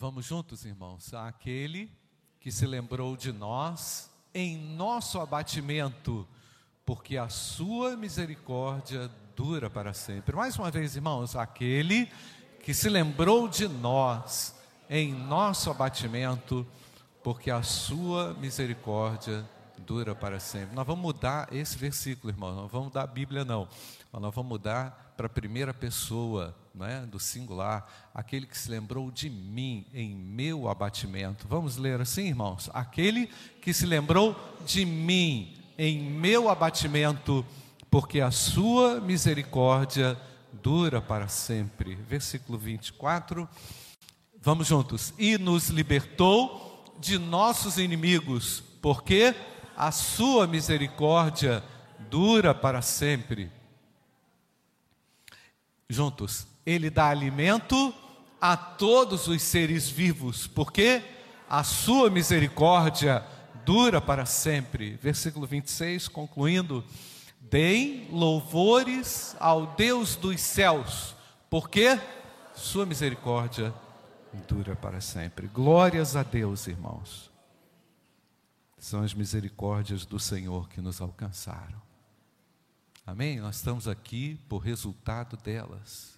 Vamos juntos, irmãos, aquele que se lembrou de nós em nosso abatimento, porque a sua misericórdia dura para sempre. Mais uma vez, irmãos, aquele que se lembrou de nós em nosso abatimento, porque a sua misericórdia dura para sempre. Nós vamos mudar esse versículo, irmão. Não vamos mudar a Bíblia, não. Nós vamos mudar para a primeira pessoa, é? do singular, aquele que se lembrou de mim em meu abatimento. Vamos ler assim, irmãos? Aquele que se lembrou de mim em meu abatimento, porque a sua misericórdia dura para sempre. Versículo 24. Vamos juntos. E nos libertou de nossos inimigos, porque a sua misericórdia dura para sempre. Juntos, ele dá alimento a todos os seres vivos, porque a sua misericórdia dura para sempre. Versículo 26, concluindo: Deem louvores ao Deus dos céus, porque sua misericórdia dura para sempre. Glórias a Deus, irmãos. São as misericórdias do Senhor que nos alcançaram. Amém? Nós estamos aqui por resultado delas.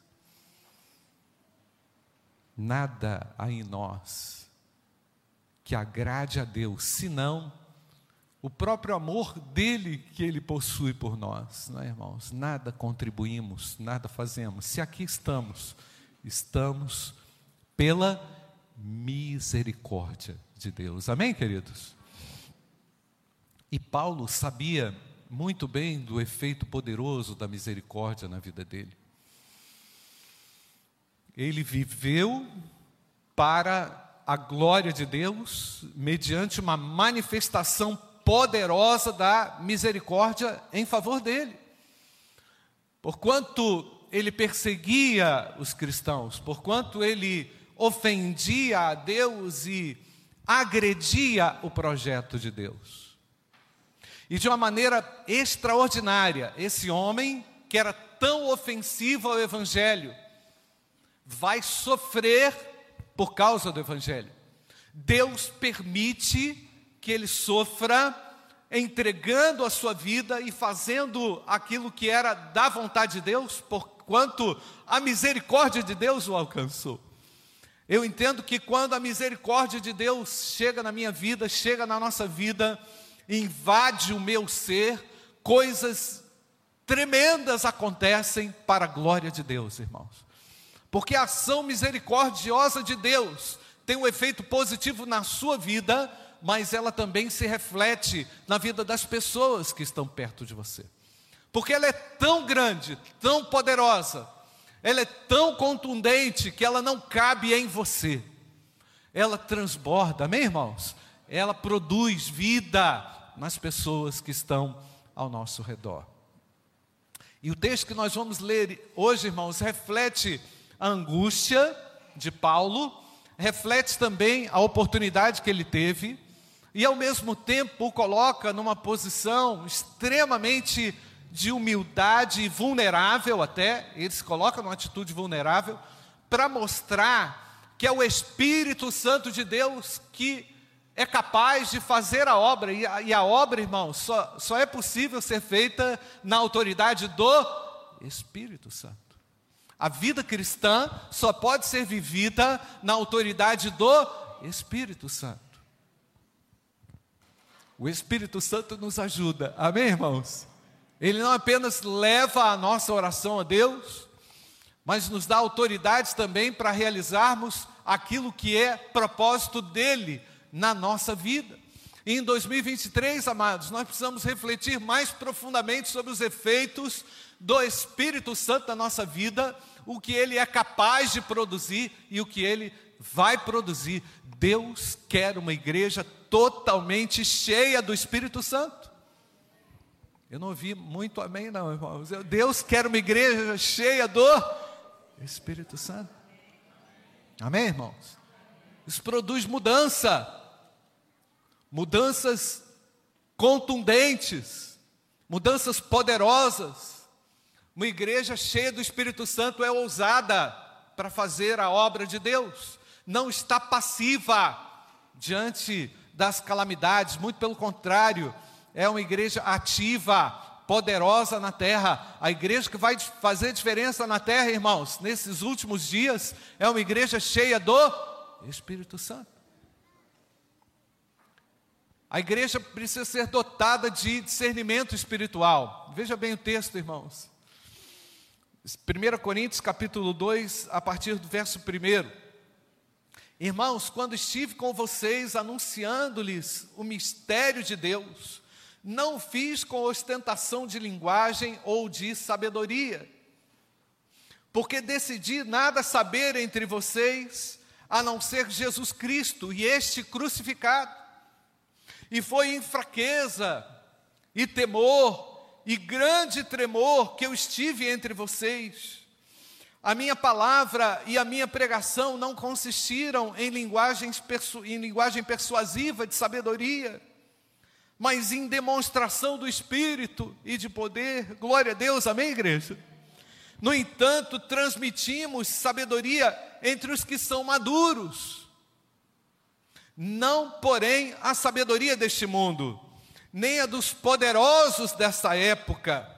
Nada há em nós que agrade a Deus, senão o próprio amor dele que ele possui por nós, não é, irmãos? Nada contribuímos, nada fazemos. Se aqui estamos, estamos pela misericórdia de Deus. Amém, queridos? E Paulo sabia muito bem do efeito poderoso da misericórdia na vida dele. Ele viveu para a glória de Deus, mediante uma manifestação poderosa da misericórdia em favor dele. Porquanto ele perseguia os cristãos, porquanto ele ofendia a Deus e agredia o projeto de Deus. E de uma maneira extraordinária, esse homem, que era tão ofensivo ao Evangelho, vai sofrer por causa do Evangelho. Deus permite que ele sofra, entregando a sua vida e fazendo aquilo que era da vontade de Deus, porquanto a misericórdia de Deus o alcançou. Eu entendo que quando a misericórdia de Deus chega na minha vida, chega na nossa vida, invade o meu ser, coisas tremendas acontecem para a glória de Deus, irmãos. Porque a ação misericordiosa de Deus tem um efeito positivo na sua vida, mas ela também se reflete na vida das pessoas que estão perto de você. Porque ela é tão grande, tão poderosa, ela é tão contundente que ela não cabe em você. Ela transborda, amém, irmãos? Ela produz vida, nas pessoas que estão ao nosso redor. E o texto que nós vamos ler hoje, irmãos, reflete a angústia de Paulo, reflete também a oportunidade que ele teve, e ao mesmo tempo o coloca numa posição extremamente de humildade vulnerável até, ele se coloca numa atitude vulnerável, para mostrar que é o Espírito Santo de Deus que é capaz de fazer a obra, e a, e a obra, irmão, só, só é possível ser feita na autoridade do Espírito Santo. A vida cristã só pode ser vivida na autoridade do Espírito Santo. O Espírito Santo nos ajuda, amém, irmãos? Ele não apenas leva a nossa oração a Deus, mas nos dá autoridades também para realizarmos aquilo que é propósito dele na nossa vida. E em 2023, amados, nós precisamos refletir mais profundamente sobre os efeitos do Espírito Santo na nossa vida, o que ele é capaz de produzir e o que ele vai produzir. Deus quer uma igreja totalmente cheia do Espírito Santo. Eu não ouvi muito amém, não, irmãos. Deus quer uma igreja cheia do Espírito Santo. Amém, irmãos? Isso produz mudança mudanças contundentes, mudanças poderosas. Uma igreja cheia do Espírito Santo é ousada para fazer a obra de Deus. não está passiva diante das calamidades, muito pelo contrário, é uma igreja ativa, poderosa na terra. A igreja que vai fazer diferença na terra, irmãos, nesses últimos dias, é uma igreja cheia do Espírito Santo. A igreja precisa ser dotada de discernimento espiritual. Veja bem o texto, irmãos. 1 Coríntios capítulo 2, a partir do verso 1. Irmãos, quando estive com vocês anunciando-lhes o mistério de Deus, não fiz com ostentação de linguagem ou de sabedoria, porque decidi nada saber entre vocês a não ser Jesus Cristo e este crucificado. E foi em fraqueza e temor e grande tremor que eu estive entre vocês. A minha palavra e a minha pregação não consistiram em, linguagens em linguagem persuasiva de sabedoria, mas em demonstração do Espírito e de poder. Glória a Deus, amém, igreja? No entanto, transmitimos sabedoria entre os que são maduros, não, porém, a sabedoria deste mundo, nem a dos poderosos dessa época,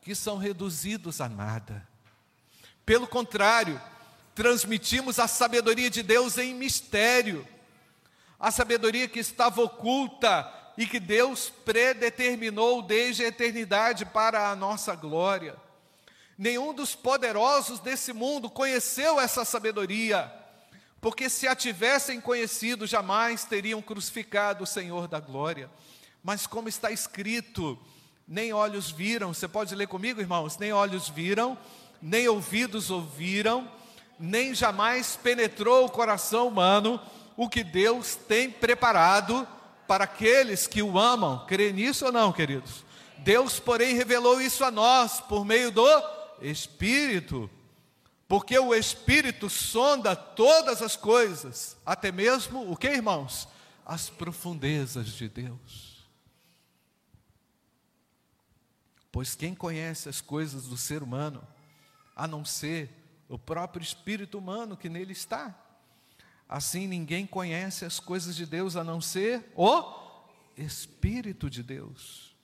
que são reduzidos a nada. Pelo contrário, transmitimos a sabedoria de Deus em mistério, a sabedoria que estava oculta e que Deus predeterminou desde a eternidade para a nossa glória. Nenhum dos poderosos desse mundo conheceu essa sabedoria, porque se a tivessem conhecido, jamais teriam crucificado o Senhor da glória. Mas como está escrito, nem olhos viram, você pode ler comigo, irmãos? Nem olhos viram, nem ouvidos ouviram, nem jamais penetrou o coração humano o que Deus tem preparado para aqueles que o amam. Crê nisso ou não, queridos? Deus, porém, revelou isso a nós por meio do Espírito, porque o Espírito sonda todas as coisas, até mesmo o que, irmãos? As profundezas de Deus. Pois quem conhece as coisas do ser humano, a não ser o próprio espírito humano que nele está. Assim ninguém conhece as coisas de Deus a não ser o Espírito de Deus.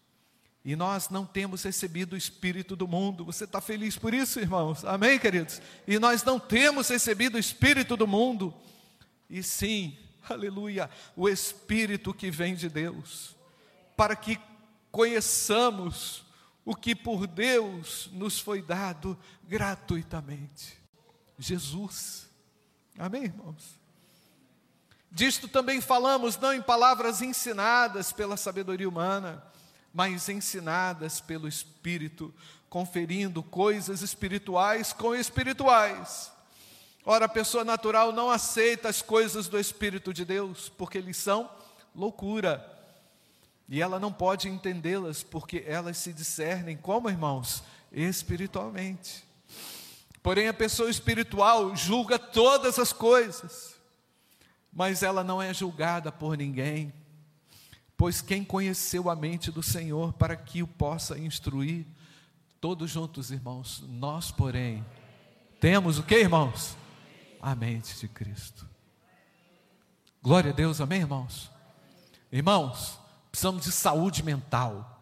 E nós não temos recebido o Espírito do mundo. Você está feliz por isso, irmãos? Amém, queridos? E nós não temos recebido o Espírito do mundo. E sim, aleluia, o Espírito que vem de Deus, para que conheçamos o que por Deus nos foi dado gratuitamente. Jesus. Amém, irmãos? Disto também falamos, não em palavras ensinadas pela sabedoria humana, mas ensinadas pelo Espírito, conferindo coisas espirituais com espirituais. Ora, a pessoa natural não aceita as coisas do Espírito de Deus, porque eles são loucura e ela não pode entendê-las porque elas se discernem como, irmãos? Espiritualmente. Porém, a pessoa espiritual julga todas as coisas, mas ela não é julgada por ninguém, pois quem conheceu a mente do Senhor para que o possa instruir? Todos juntos, irmãos, nós, porém, temos o que, irmãos? A mente de Cristo. Glória a Deus, amém, irmãos? Irmãos, Precisamos de saúde mental.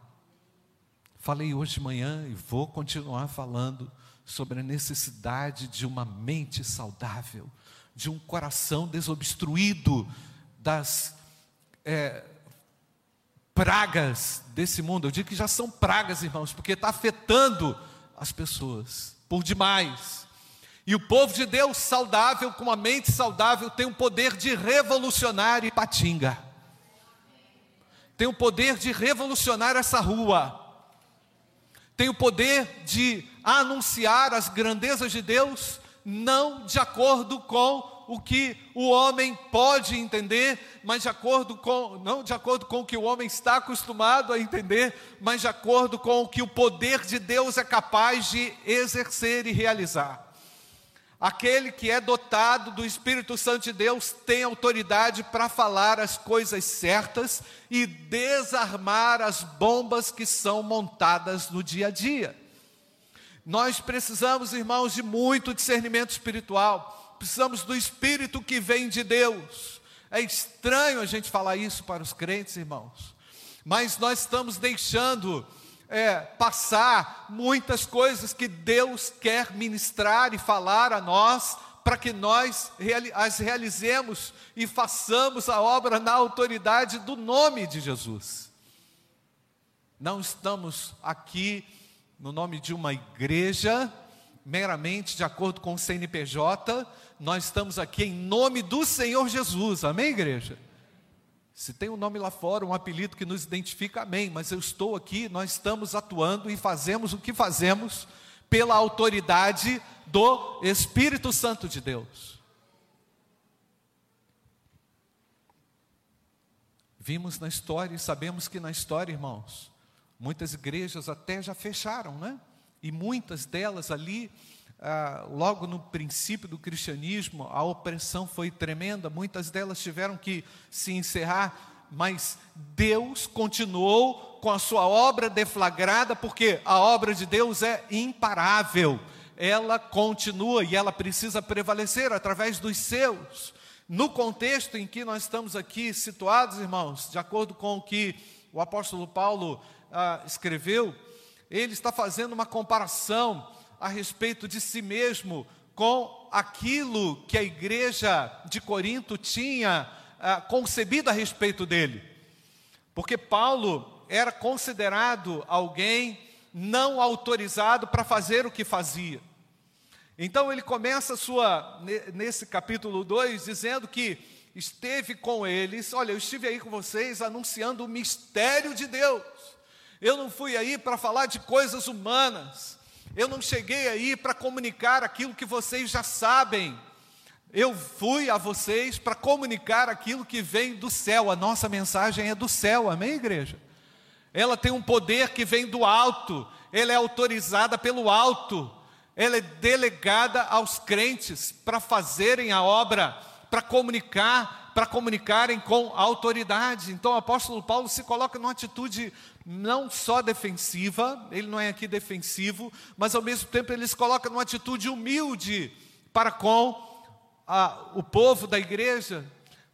Falei hoje de manhã e vou continuar falando sobre a necessidade de uma mente saudável, de um coração desobstruído das é, pragas desse mundo. Eu digo que já são pragas, irmãos, porque está afetando as pessoas por demais. E o povo de Deus saudável, com uma mente saudável, tem o poder de revolucionar e patinga tem o poder de revolucionar essa rua, tem o poder de anunciar as grandezas de Deus, não de acordo com o que o homem pode entender, mas de acordo com, não de acordo com o que o homem está acostumado a entender, mas de acordo com o que o poder de Deus é capaz de exercer e realizar. Aquele que é dotado do Espírito Santo de Deus tem autoridade para falar as coisas certas e desarmar as bombas que são montadas no dia a dia. Nós precisamos, irmãos, de muito discernimento espiritual, precisamos do Espírito que vem de Deus. É estranho a gente falar isso para os crentes, irmãos, mas nós estamos deixando é, passar muitas coisas que Deus quer ministrar e falar a nós, para que nós as realizemos e façamos a obra na autoridade do nome de Jesus. Não estamos aqui no nome de uma igreja, meramente de acordo com o CNPJ, nós estamos aqui em nome do Senhor Jesus, amém, igreja? Se tem um nome lá fora, um apelido que nos identifica, amém, mas eu estou aqui, nós estamos atuando e fazemos o que fazemos pela autoridade do Espírito Santo de Deus. Vimos na história e sabemos que na história, irmãos, muitas igrejas até já fecharam, né? E muitas delas ali ah, logo no princípio do cristianismo, a opressão foi tremenda, muitas delas tiveram que se encerrar, mas Deus continuou com a sua obra deflagrada, porque a obra de Deus é imparável, ela continua e ela precisa prevalecer através dos seus. No contexto em que nós estamos aqui situados, irmãos, de acordo com o que o apóstolo Paulo ah, escreveu, ele está fazendo uma comparação a respeito de si mesmo com aquilo que a igreja de Corinto tinha ah, concebido a respeito dele. Porque Paulo era considerado alguém não autorizado para fazer o que fazia. Então ele começa sua nesse capítulo 2 dizendo que esteve com eles, olha, eu estive aí com vocês anunciando o mistério de Deus. Eu não fui aí para falar de coisas humanas. Eu não cheguei aí para comunicar aquilo que vocês já sabem. Eu fui a vocês para comunicar aquilo que vem do céu. A nossa mensagem é do céu, amém, igreja? Ela tem um poder que vem do alto, ela é autorizada pelo alto, ela é delegada aos crentes para fazerem a obra, para comunicar, para comunicarem com autoridade. Então o apóstolo Paulo se coloca numa atitude não só defensiva, ele não é aqui defensivo, mas ao mesmo tempo ele se coloca numa atitude humilde para com a, o povo da igreja,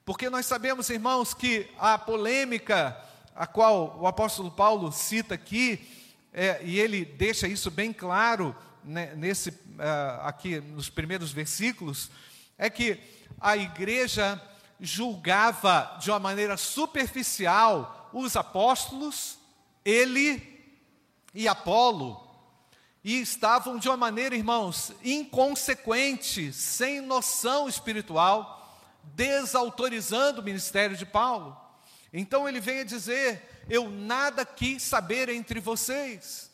porque nós sabemos, irmãos, que a polêmica a qual o apóstolo Paulo cita aqui, é, e ele deixa isso bem claro né, nesse, uh, aqui nos primeiros versículos, é que a igreja julgava de uma maneira superficial os apóstolos ele e Apolo, e estavam de uma maneira, irmãos, inconsequente, sem noção espiritual, desautorizando o ministério de Paulo. Então ele vem a dizer: Eu nada quis saber entre vocês.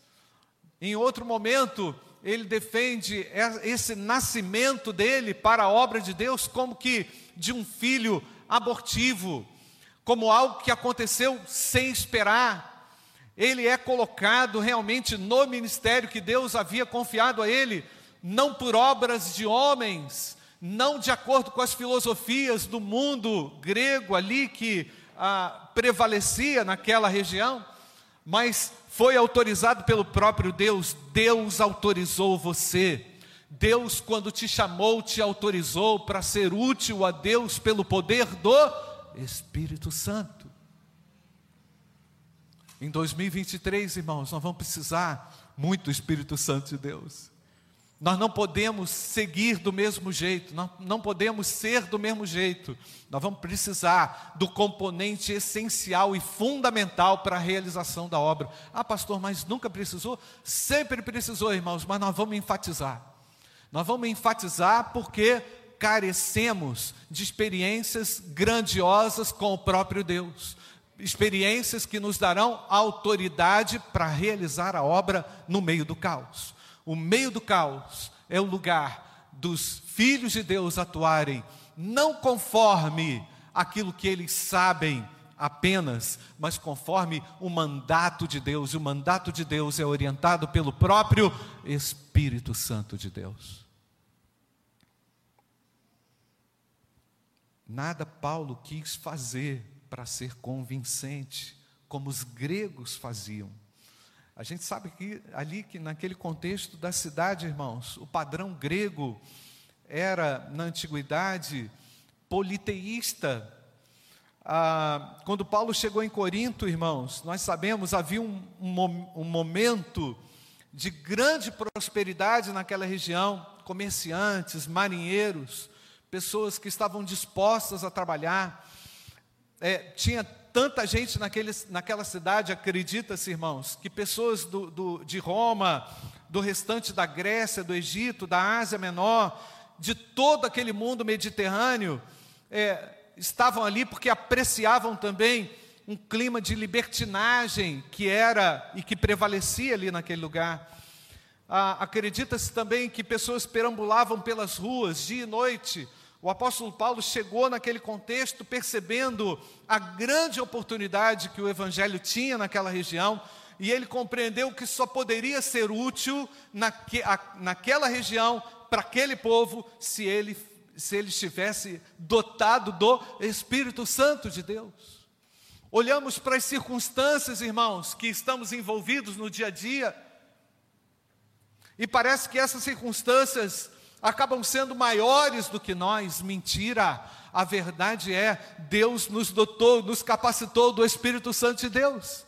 Em outro momento, ele defende esse nascimento dele para a obra de Deus como que de um filho abortivo, como algo que aconteceu sem esperar, ele é colocado realmente no ministério que Deus havia confiado a ele, não por obras de homens, não de acordo com as filosofias do mundo grego ali que ah, prevalecia naquela região, mas foi autorizado pelo próprio Deus. Deus autorizou você. Deus, quando te chamou, te autorizou para ser útil a Deus pelo poder do Espírito Santo. Em 2023, irmãos, nós vamos precisar muito do Espírito Santo de Deus. Nós não podemos seguir do mesmo jeito, nós não podemos ser do mesmo jeito. Nós vamos precisar do componente essencial e fundamental para a realização da obra. Ah, pastor, mas nunca precisou? Sempre precisou, irmãos, mas nós vamos enfatizar. Nós vamos enfatizar porque carecemos de experiências grandiosas com o próprio Deus experiências que nos darão autoridade para realizar a obra no meio do caos. O meio do caos é o lugar dos filhos de Deus atuarem não conforme aquilo que eles sabem apenas, mas conforme o mandato de Deus, e o mandato de Deus é orientado pelo próprio Espírito Santo de Deus. Nada Paulo quis fazer para ser convincente, como os gregos faziam. A gente sabe que ali que naquele contexto da cidade, irmãos, o padrão grego era, na antiguidade, politeísta. Ah, quando Paulo chegou em Corinto, irmãos, nós sabemos, havia um, um, um momento de grande prosperidade naquela região, comerciantes, marinheiros, pessoas que estavam dispostas a trabalhar. É, tinha tanta gente naquele, naquela cidade, acredita-se, irmãos, que pessoas do, do, de Roma, do restante da Grécia, do Egito, da Ásia Menor, de todo aquele mundo mediterrâneo, é, estavam ali porque apreciavam também um clima de libertinagem que era e que prevalecia ali naquele lugar. Ah, Acredita-se também que pessoas perambulavam pelas ruas dia e noite. O apóstolo Paulo chegou naquele contexto percebendo a grande oportunidade que o evangelho tinha naquela região e ele compreendeu que só poderia ser útil naque, a, naquela região para aquele povo se ele, se ele estivesse dotado do Espírito Santo de Deus. Olhamos para as circunstâncias, irmãos, que estamos envolvidos no dia a dia, e parece que essas circunstâncias acabam sendo maiores do que nós. Mentira! A verdade é, Deus nos dotou, nos capacitou do Espírito Santo de Deus.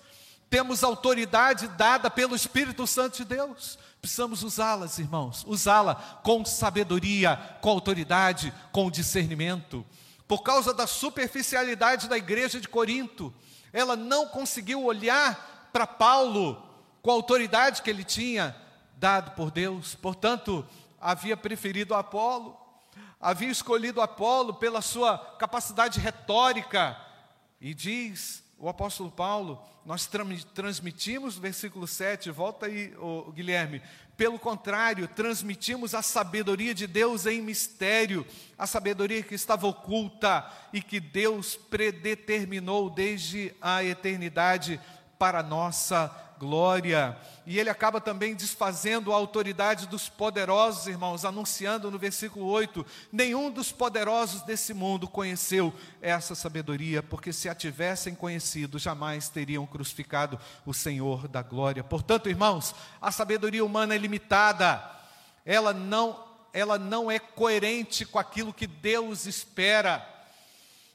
Temos autoridade dada pelo Espírito Santo de Deus. Precisamos usá-las, irmãos, usá-la com sabedoria, com autoridade, com discernimento. Por causa da superficialidade da igreja de Corinto, ela não conseguiu olhar para Paulo com a autoridade que ele tinha dado por Deus. Portanto, havia preferido Apolo, havia escolhido Apolo pela sua capacidade retórica. E diz o apóstolo Paulo, nós transmitimos, versículo 7, volta aí, oh, Guilherme. Pelo contrário, transmitimos a sabedoria de Deus em mistério, a sabedoria que estava oculta e que Deus predeterminou desde a eternidade para nossa glória. E ele acaba também desfazendo a autoridade dos poderosos, irmãos, anunciando no versículo 8: nenhum dos poderosos desse mundo conheceu essa sabedoria, porque se a tivessem conhecido, jamais teriam crucificado o Senhor da glória. Portanto, irmãos, a sabedoria humana é limitada, ela não, ela não é coerente com aquilo que Deus espera.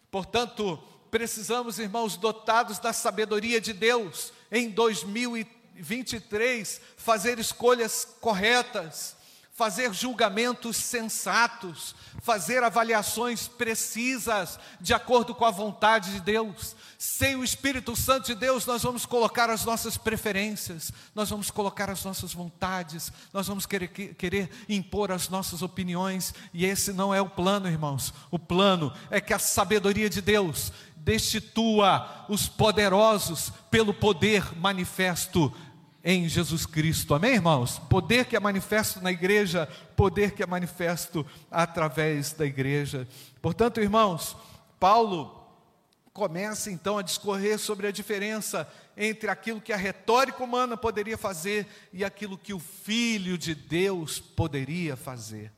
Portanto, precisamos, irmãos, dotados da sabedoria de Deus, em 2023 fazer escolhas corretas, fazer julgamentos sensatos, fazer avaliações precisas de acordo com a vontade de Deus. Sem o Espírito Santo de Deus, nós vamos colocar as nossas preferências, nós vamos colocar as nossas vontades, nós vamos querer, querer impor as nossas opiniões, e esse não é o plano, irmãos. O plano é que a sabedoria de Deus destitua os poderosos pelo poder manifesto em Jesus Cristo. Amém, irmãos? Poder que é manifesto na igreja, poder que é manifesto através da igreja. Portanto, irmãos, Paulo começa então a discorrer sobre a diferença entre aquilo que a retórica humana poderia fazer e aquilo que o Filho de Deus poderia fazer.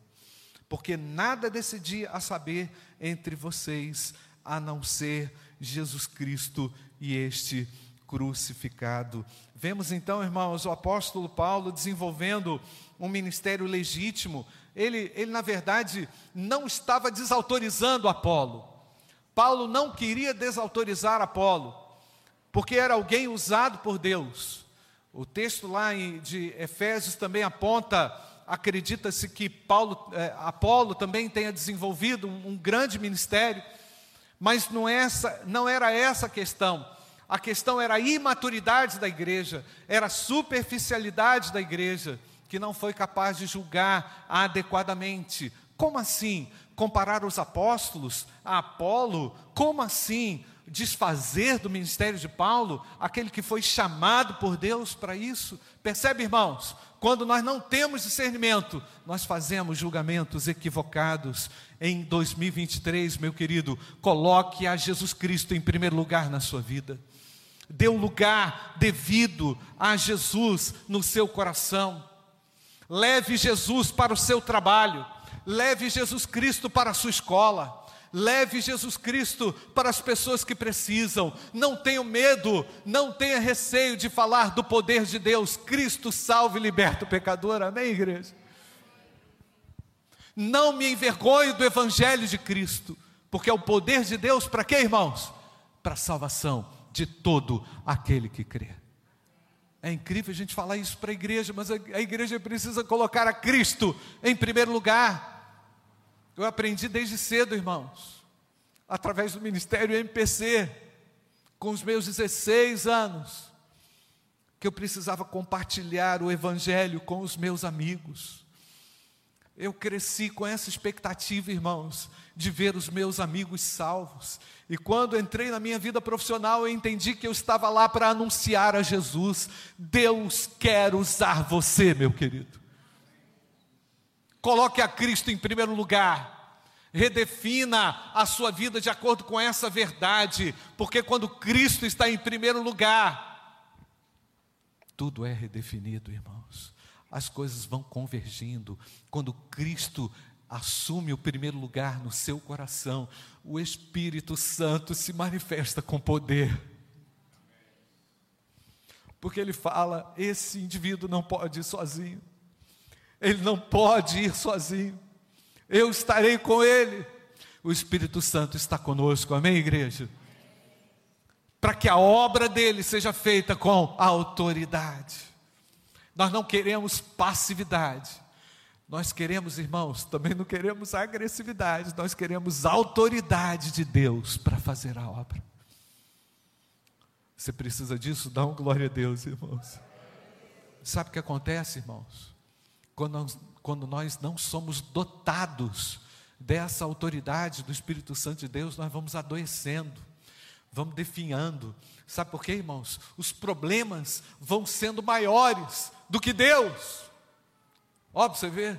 Porque nada decidia a saber entre vocês a não ser Jesus Cristo e este crucificado. Vemos então, irmãos, o apóstolo Paulo desenvolvendo um ministério legítimo. Ele, ele na verdade, não estava desautorizando Apolo. Paulo não queria desautorizar Apolo, porque era alguém usado por Deus. O texto lá de Efésios também aponta, acredita-se que Paulo, é, Apolo também tenha desenvolvido um, um grande ministério. Mas não, é essa, não era essa a questão. A questão era a imaturidade da igreja, era a superficialidade da igreja, que não foi capaz de julgar adequadamente. Como assim? Comparar os apóstolos a Apolo? Como assim? Desfazer do ministério de Paulo, aquele que foi chamado por Deus para isso? Percebe, irmãos? Quando nós não temos discernimento, nós fazemos julgamentos equivocados. Em 2023, meu querido, coloque a Jesus Cristo em primeiro lugar na sua vida. Dê um lugar devido a Jesus no seu coração. Leve Jesus para o seu trabalho. Leve Jesus Cristo para a sua escola. Leve Jesus Cristo para as pessoas que precisam. Não tenha medo, não tenha receio de falar do poder de Deus. Cristo salve e liberta o pecador. Amém, igreja? Não me envergonho do Evangelho de Cristo, porque é o poder de Deus para quê, irmãos? Para a salvação de todo aquele que crê. É incrível a gente falar isso para a igreja, mas a, a igreja precisa colocar a Cristo em primeiro lugar. Eu aprendi desde cedo, irmãos, através do ministério MPC, com os meus 16 anos, que eu precisava compartilhar o Evangelho com os meus amigos. Eu cresci com essa expectativa, irmãos, de ver os meus amigos salvos. E quando entrei na minha vida profissional, eu entendi que eu estava lá para anunciar a Jesus. Deus quer usar você, meu querido. Coloque a Cristo em primeiro lugar. Redefina a sua vida de acordo com essa verdade, porque quando Cristo está em primeiro lugar, tudo é redefinido, irmãos. As coisas vão convergindo. Quando Cristo assume o primeiro lugar no seu coração, o Espírito Santo se manifesta com poder. Porque ele fala: esse indivíduo não pode ir sozinho, ele não pode ir sozinho, eu estarei com ele. O Espírito Santo está conosco, amém, igreja? Para que a obra dele seja feita com autoridade. Nós não queremos passividade. Nós queremos, irmãos, também não queremos agressividade, nós queremos autoridade de Deus para fazer a obra. Você precisa disso? Dá um glória a Deus, irmãos. Sabe o que acontece, irmãos? Quando nós, quando nós não somos dotados dessa autoridade do Espírito Santo de Deus, nós vamos adoecendo, vamos definhando. Sabe por quê, irmãos? Os problemas vão sendo maiores do que Deus. Ó, você vê,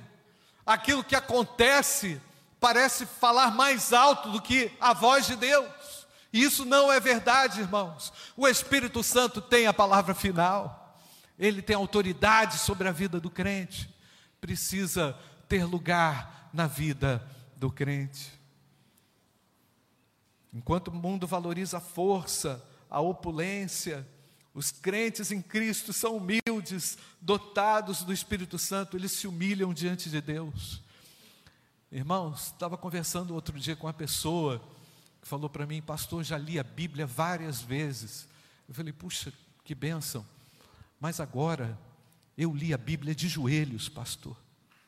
aquilo que acontece parece falar mais alto do que a voz de Deus. E isso não é verdade, irmãos. O Espírito Santo tem a palavra final. Ele tem autoridade sobre a vida do crente precisa ter lugar na vida do crente. Enquanto o mundo valoriza a força, a opulência, os crentes em Cristo são humildes, dotados do Espírito Santo, eles se humilham diante de Deus. Irmãos, estava conversando outro dia com uma pessoa que falou para mim, pastor, já li a Bíblia várias vezes. Eu falei, puxa, que bênção. Mas agora eu li a Bíblia de joelhos, pastor.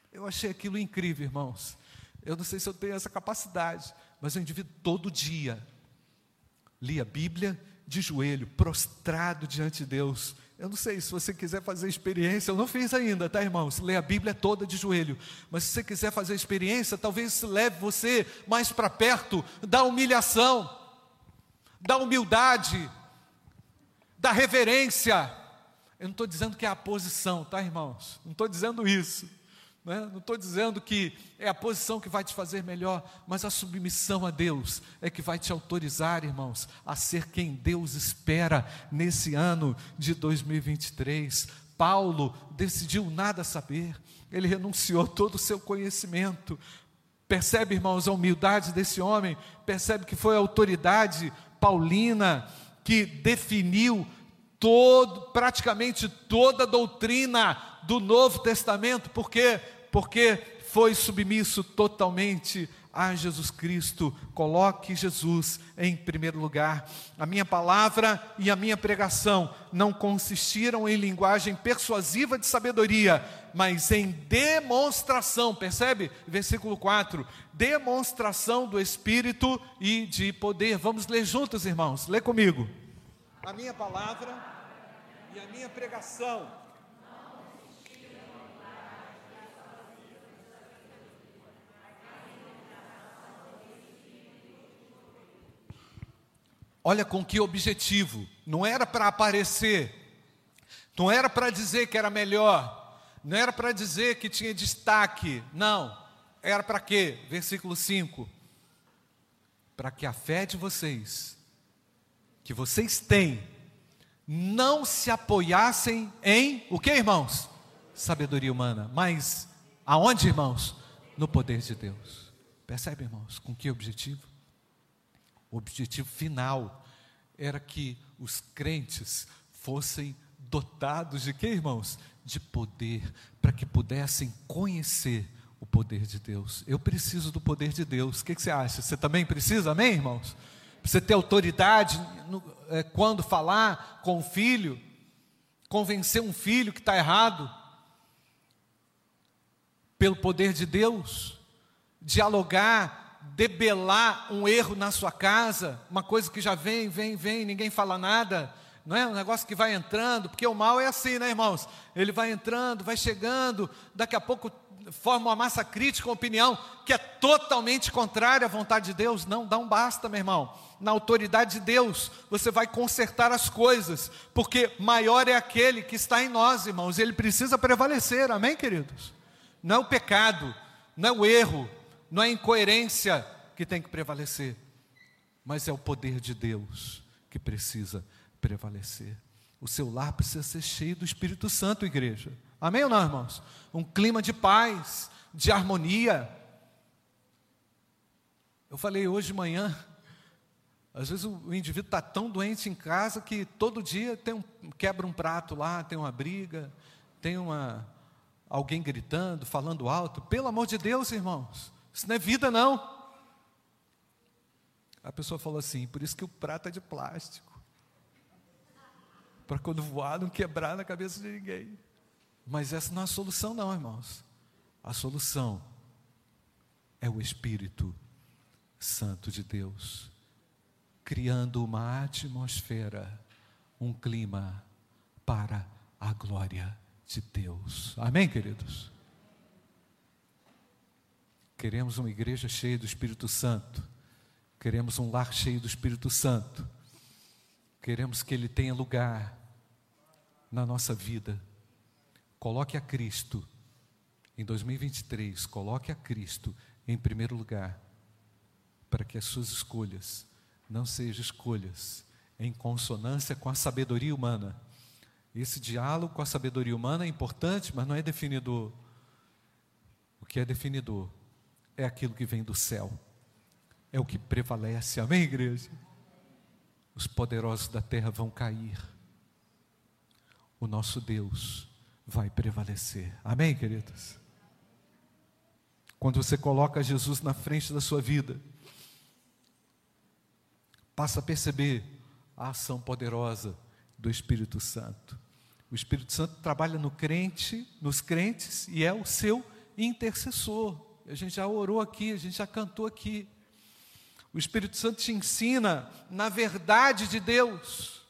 Eu achei aquilo incrível, irmãos. Eu não sei se eu tenho essa capacidade, mas eu indivíduo todo dia li a Bíblia de joelho, prostrado diante de Deus. Eu não sei se você quiser fazer experiência, eu não fiz ainda, tá, irmãos? Ler a Bíblia toda de joelho. Mas se você quiser fazer experiência, talvez leve você mais para perto da humilhação, da humildade, da reverência eu não estou dizendo que é a posição, tá, irmãos? Não estou dizendo isso. Né? Não estou dizendo que é a posição que vai te fazer melhor, mas a submissão a Deus é que vai te autorizar, irmãos, a ser quem Deus espera nesse ano de 2023. Paulo decidiu nada saber, ele renunciou todo o seu conhecimento. Percebe, irmãos, a humildade desse homem, percebe que foi a autoridade paulina que definiu todo, praticamente toda a doutrina do Novo Testamento, por quê? Porque foi submisso totalmente a Jesus Cristo. Coloque Jesus em primeiro lugar. A minha palavra e a minha pregação não consistiram em linguagem persuasiva de sabedoria, mas em demonstração, percebe? Versículo 4: demonstração do Espírito e de poder. Vamos ler juntos, irmãos, lê comigo. A minha palavra e a minha pregação. Olha com que objetivo, não era para aparecer, não era para dizer que era melhor, não era para dizer que tinha destaque, não, era para quê? Versículo 5: para que a fé de vocês, que vocês têm, não se apoiassem em o que, irmãos? Sabedoria humana, mas aonde, irmãos? No poder de Deus. Percebe, irmãos, com que objetivo? O objetivo final era que os crentes fossem dotados de que, irmãos? De poder, para que pudessem conhecer o poder de Deus. Eu preciso do poder de Deus. O que, que você acha? Você também precisa, amém, irmãos? Você ter autoridade no, é, quando falar com o filho, convencer um filho que está errado, pelo poder de Deus, dialogar, debelar um erro na sua casa, uma coisa que já vem, vem, vem, ninguém fala nada, não é um negócio que vai entrando, porque o mal é assim, né, irmãos? Ele vai entrando, vai chegando, daqui a pouco forma uma massa crítica, uma opinião que é totalmente contrária à vontade de Deus. Não, dá um basta, meu irmão. Na autoridade de Deus, você vai consertar as coisas, porque maior é aquele que está em nós, irmãos, ele precisa prevalecer, amém, queridos? Não é o pecado, não é o erro, não é a incoerência que tem que prevalecer, mas é o poder de Deus que precisa prevalecer. O seu lar precisa ser cheio do Espírito Santo, igreja. Amém ou não, irmãos? Um clima de paz, de harmonia. Eu falei hoje de manhã, às vezes o indivíduo está tão doente em casa que todo dia tem um, quebra um prato lá, tem uma briga, tem uma, alguém gritando, falando alto. Pelo amor de Deus, irmãos, isso não é vida, não. A pessoa falou assim: por isso que o prato é de plástico para quando voar não quebrar na cabeça de ninguém. Mas essa não é a solução, não, irmãos. A solução é o Espírito Santo de Deus, criando uma atmosfera, um clima para a glória de Deus. Amém, queridos? Queremos uma igreja cheia do Espírito Santo, queremos um lar cheio do Espírito Santo, queremos que ele tenha lugar na nossa vida. Coloque a Cristo em 2023, coloque a Cristo em primeiro lugar, para que as suas escolhas não sejam escolhas em consonância com a sabedoria humana. Esse diálogo com a sabedoria humana é importante, mas não é definidor. O que é definidor é aquilo que vem do céu, é o que prevalece. Amém, igreja? Os poderosos da terra vão cair o nosso Deus vai prevalecer. Amém, queridos? Quando você coloca Jesus na frente da sua vida, passa a perceber a ação poderosa do Espírito Santo. O Espírito Santo trabalha no crente, nos crentes e é o seu intercessor. A gente já orou aqui, a gente já cantou aqui. O Espírito Santo te ensina na verdade de Deus.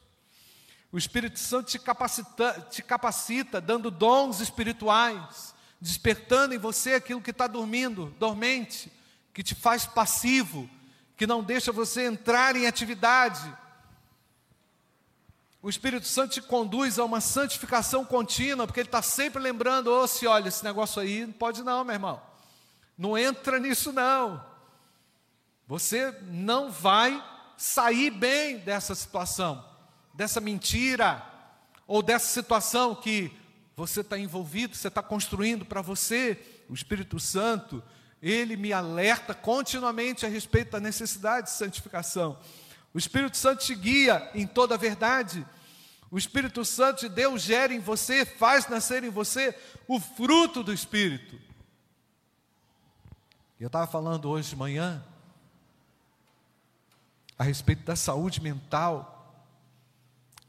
O Espírito Santo te capacita, te capacita, dando dons espirituais, despertando em você aquilo que está dormindo, dormente, que te faz passivo, que não deixa você entrar em atividade. O Espírito Santo te conduz a uma santificação contínua, porque ele está sempre lembrando: ô, oh, se olha, esse negócio aí não pode não, meu irmão. Não entra nisso não. Você não vai sair bem dessa situação dessa mentira, ou dessa situação que você está envolvido, você está construindo para você, o Espírito Santo, ele me alerta continuamente a respeito da necessidade de santificação. O Espírito Santo te guia em toda a verdade. O Espírito Santo de Deus gera em você, faz nascer em você o fruto do Espírito. Eu estava falando hoje de manhã a respeito da saúde mental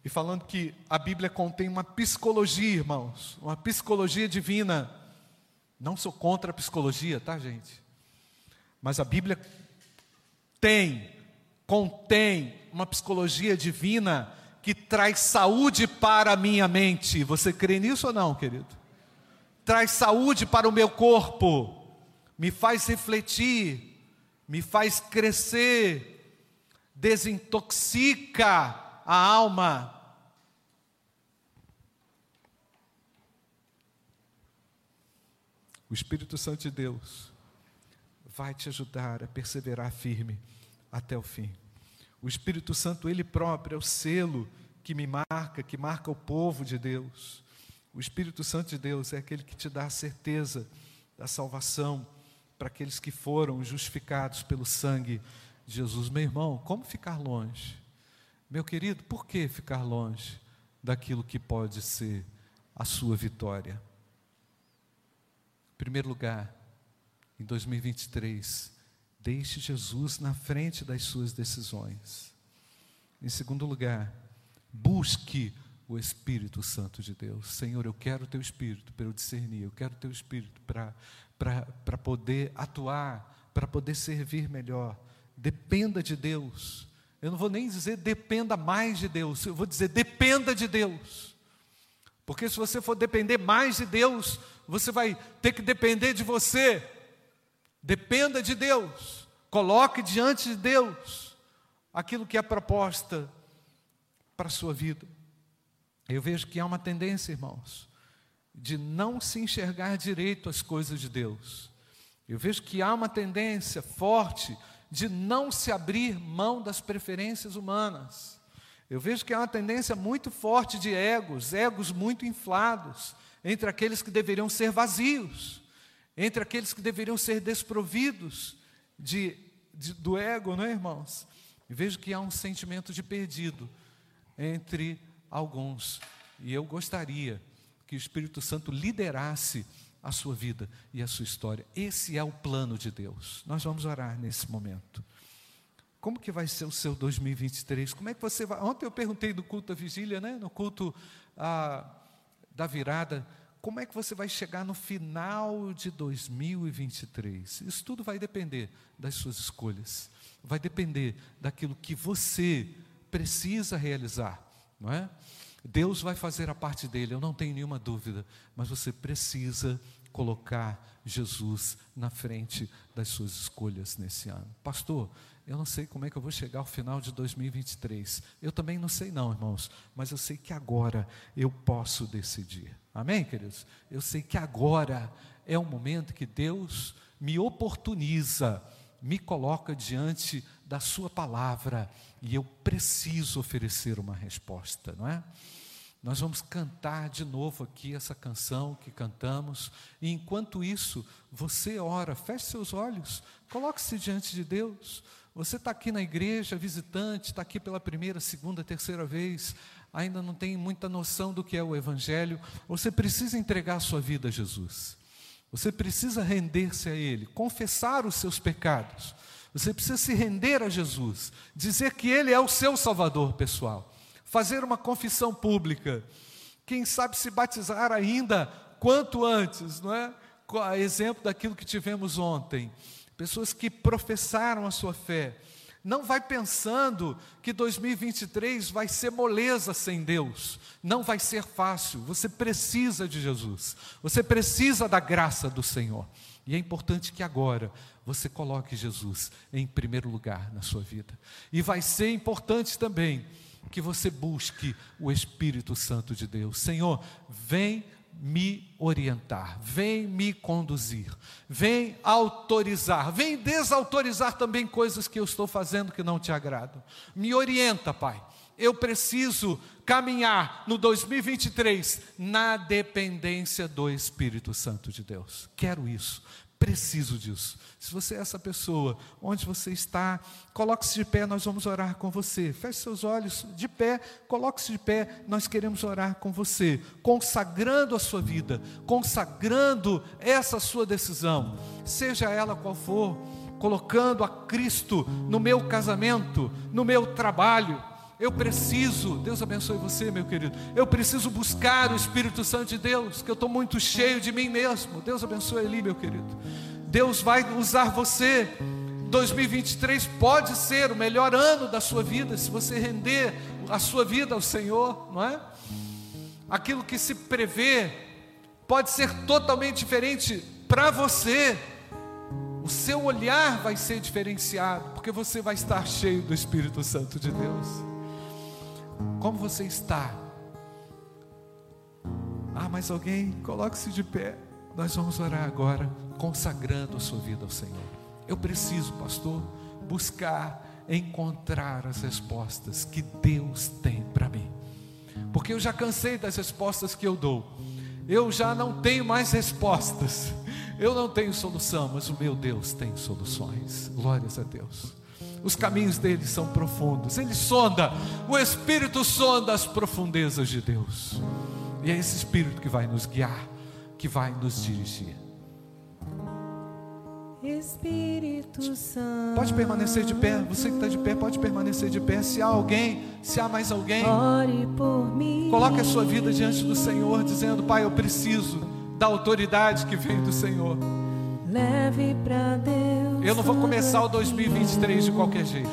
e falando que a Bíblia contém uma psicologia, irmãos, uma psicologia divina. Não sou contra a psicologia, tá, gente? Mas a Bíblia tem, contém uma psicologia divina que traz saúde para a minha mente. Você crê nisso ou não, querido? Traz saúde para o meu corpo, me faz refletir, me faz crescer, desintoxica a alma. O Espírito Santo de Deus vai te ajudar a perseverar firme até o fim. O Espírito Santo, Ele próprio, é o selo que me marca, que marca o povo de Deus. O Espírito Santo de Deus é aquele que te dá a certeza da salvação para aqueles que foram justificados pelo sangue de Jesus. Meu irmão, como ficar longe? Meu querido, por que ficar longe daquilo que pode ser a sua vitória? Em primeiro lugar, em 2023, deixe Jesus na frente das suas decisões. Em segundo lugar, busque o Espírito Santo de Deus. Senhor, eu quero o teu Espírito para eu discernir, eu quero o teu Espírito para poder atuar, para poder servir melhor. Dependa de Deus. Eu não vou nem dizer dependa mais de Deus, eu vou dizer dependa de Deus. Porque se você for depender mais de Deus, você vai ter que depender de você. Dependa de Deus. Coloque diante de Deus aquilo que é proposta para a sua vida. Eu vejo que há uma tendência, irmãos, de não se enxergar direito as coisas de Deus. Eu vejo que há uma tendência forte de não se abrir mão das preferências humanas. Eu vejo que há uma tendência muito forte de egos, egos muito inflados, entre aqueles que deveriam ser vazios entre aqueles que deveriam ser desprovidos de, de, do ego, não é, irmãos? E vejo que há um sentimento de perdido entre alguns. E eu gostaria que o Espírito Santo liderasse a sua vida e a sua história. Esse é o plano de Deus. Nós vamos orar nesse momento. Como que vai ser o seu 2023? Como é que você vai? Ontem eu perguntei do culto à vigília, né? No culto ah, da virada como é que você vai chegar no final de 2023? Isso tudo vai depender das suas escolhas, vai depender daquilo que você precisa realizar, não é? Deus vai fazer a parte dele, eu não tenho nenhuma dúvida, mas você precisa colocar Jesus na frente das suas escolhas nesse ano. Pastor, eu não sei como é que eu vou chegar ao final de 2023. Eu também não sei, não, irmãos, mas eu sei que agora eu posso decidir. Amém, queridos? Eu sei que agora é o momento que Deus me oportuniza, me coloca diante da Sua palavra e eu preciso oferecer uma resposta, não é? Nós vamos cantar de novo aqui essa canção que cantamos, e enquanto isso, você ora, feche seus olhos, coloque-se diante de Deus. Você está aqui na igreja, visitante, está aqui pela primeira, segunda, terceira vez, ainda não tem muita noção do que é o Evangelho, você precisa entregar a sua vida a Jesus. Você precisa render-se a Ele, confessar os seus pecados. Você precisa se render a Jesus, dizer que Ele é o seu Salvador pessoal, fazer uma confissão pública. Quem sabe se batizar ainda quanto antes, não é? Exemplo daquilo que tivemos ontem pessoas que professaram a sua fé. Não vai pensando que 2023 vai ser moleza sem Deus. Não vai ser fácil. Você precisa de Jesus. Você precisa da graça do Senhor. E é importante que agora você coloque Jesus em primeiro lugar na sua vida. E vai ser importante também que você busque o Espírito Santo de Deus. Senhor, vem me orientar, vem me conduzir, vem autorizar, vem desautorizar também coisas que eu estou fazendo que não te agradam. Me orienta, Pai. Eu preciso caminhar no 2023 na dependência do Espírito Santo de Deus. Quero isso preciso disso. Se você é essa pessoa, onde você está, coloque-se de pé, nós vamos orar com você. Feche seus olhos de pé, coloque-se de pé, nós queremos orar com você, consagrando a sua vida, consagrando essa sua decisão, seja ela qual for, colocando a Cristo no meu casamento, no meu trabalho eu preciso, Deus abençoe você, meu querido. Eu preciso buscar o Espírito Santo de Deus, que eu estou muito cheio de mim mesmo. Deus abençoe ali, meu querido. Deus vai usar você. 2023 pode ser o melhor ano da sua vida, se você render a sua vida ao Senhor, não é? Aquilo que se prevê pode ser totalmente diferente para você. O seu olhar vai ser diferenciado, porque você vai estar cheio do Espírito Santo de Deus. Como você está? Ah, mas alguém, coloque-se de pé. Nós vamos orar agora, consagrando a sua vida ao Senhor. Eu preciso, pastor, buscar, encontrar as respostas que Deus tem para mim. Porque eu já cansei das respostas que eu dou. Eu já não tenho mais respostas. Eu não tenho solução, mas o meu Deus tem soluções. Glórias a Deus. Os caminhos dele são profundos. Ele sonda, o Espírito sonda as profundezas de Deus. E é esse Espírito que vai nos guiar, que vai nos dirigir. Espírito Santo. Pode permanecer de pé. Você que está de pé, pode permanecer de pé. Se há alguém, se há mais alguém, Ore por mim. coloque a sua vida diante do Senhor, dizendo: Pai, eu preciso da autoridade que vem do Senhor. Leve pra Deus. Eu não vou começar o 2023 de qualquer jeito.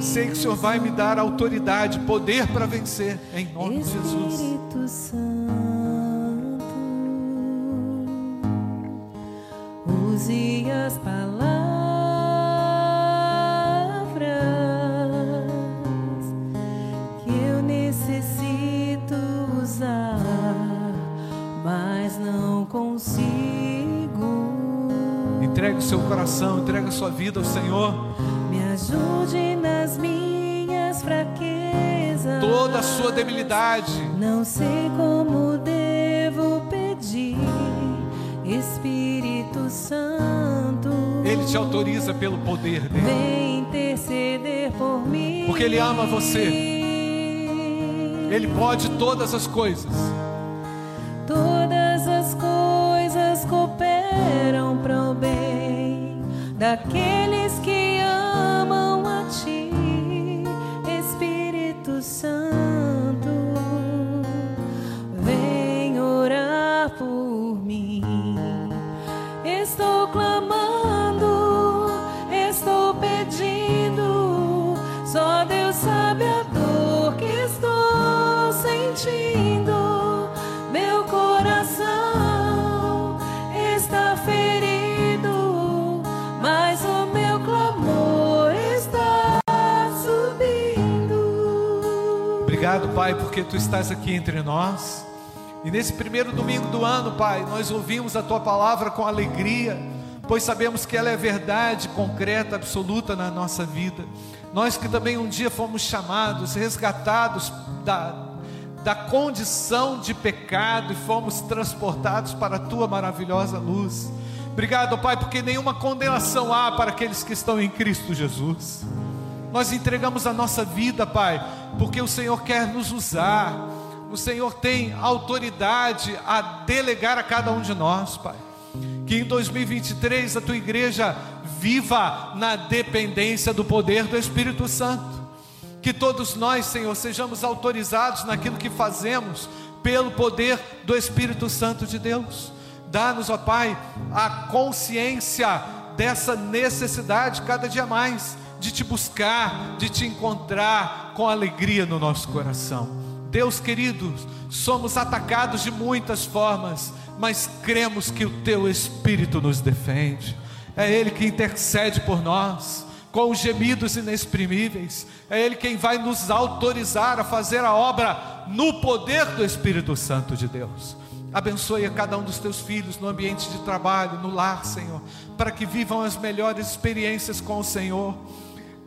Sei que o Senhor vai me dar autoridade, poder para vencer, em nome de Jesus. Santo. Use as palavras Entregue o seu coração, entregue a sua vida ao Senhor. Me ajude nas minhas fraquezas. Toda a sua debilidade, Não sei como devo pedir, Espírito Santo. Ele te autoriza pelo poder dele. Vem interceder por mim. Porque Ele ama você. Ele pode todas as coisas. Daqueles que Pai, porque tu estás aqui entre nós. E nesse primeiro domingo do ano, Pai, nós ouvimos a tua palavra com alegria, pois sabemos que ela é verdade concreta, absoluta na nossa vida. Nós que também um dia fomos chamados, resgatados da, da condição de pecado e fomos transportados para a tua maravilhosa luz. Obrigado, Pai, porque nenhuma condenação há para aqueles que estão em Cristo Jesus. Nós entregamos a nossa vida, Pai, porque o Senhor quer nos usar. O Senhor tem autoridade a delegar a cada um de nós, Pai. Que em 2023 a tua igreja viva na dependência do poder do Espírito Santo. Que todos nós, Senhor, sejamos autorizados naquilo que fazemos pelo poder do Espírito Santo de Deus. Dá-nos, ó Pai, a consciência dessa necessidade cada dia mais de te buscar, de te encontrar com alegria no nosso coração. Deus querido, somos atacados de muitas formas, mas cremos que o teu Espírito nos defende. É Ele que intercede por nós, com os gemidos inexprimíveis. É Ele quem vai nos autorizar a fazer a obra no poder do Espírito Santo de Deus. Abençoe a cada um dos teus filhos no ambiente de trabalho, no lar, Senhor, para que vivam as melhores experiências com o Senhor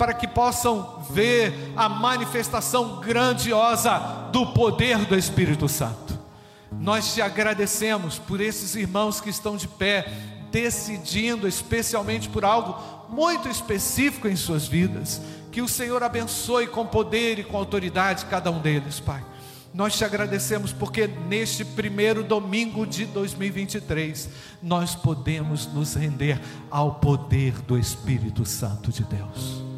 para que possam ver a manifestação grandiosa do poder do Espírito Santo. Nós te agradecemos por esses irmãos que estão de pé, decidindo especialmente por algo muito específico em suas vidas. Que o Senhor abençoe com poder e com autoridade cada um deles, Pai. Nós te agradecemos porque neste primeiro domingo de 2023 nós podemos nos render ao poder do Espírito Santo de Deus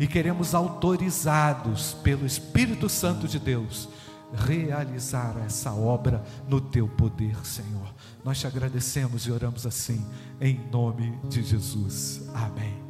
e queremos autorizados pelo Espírito Santo de Deus realizar essa obra no teu poder, Senhor. Nós te agradecemos e oramos assim em nome de Jesus. Amém.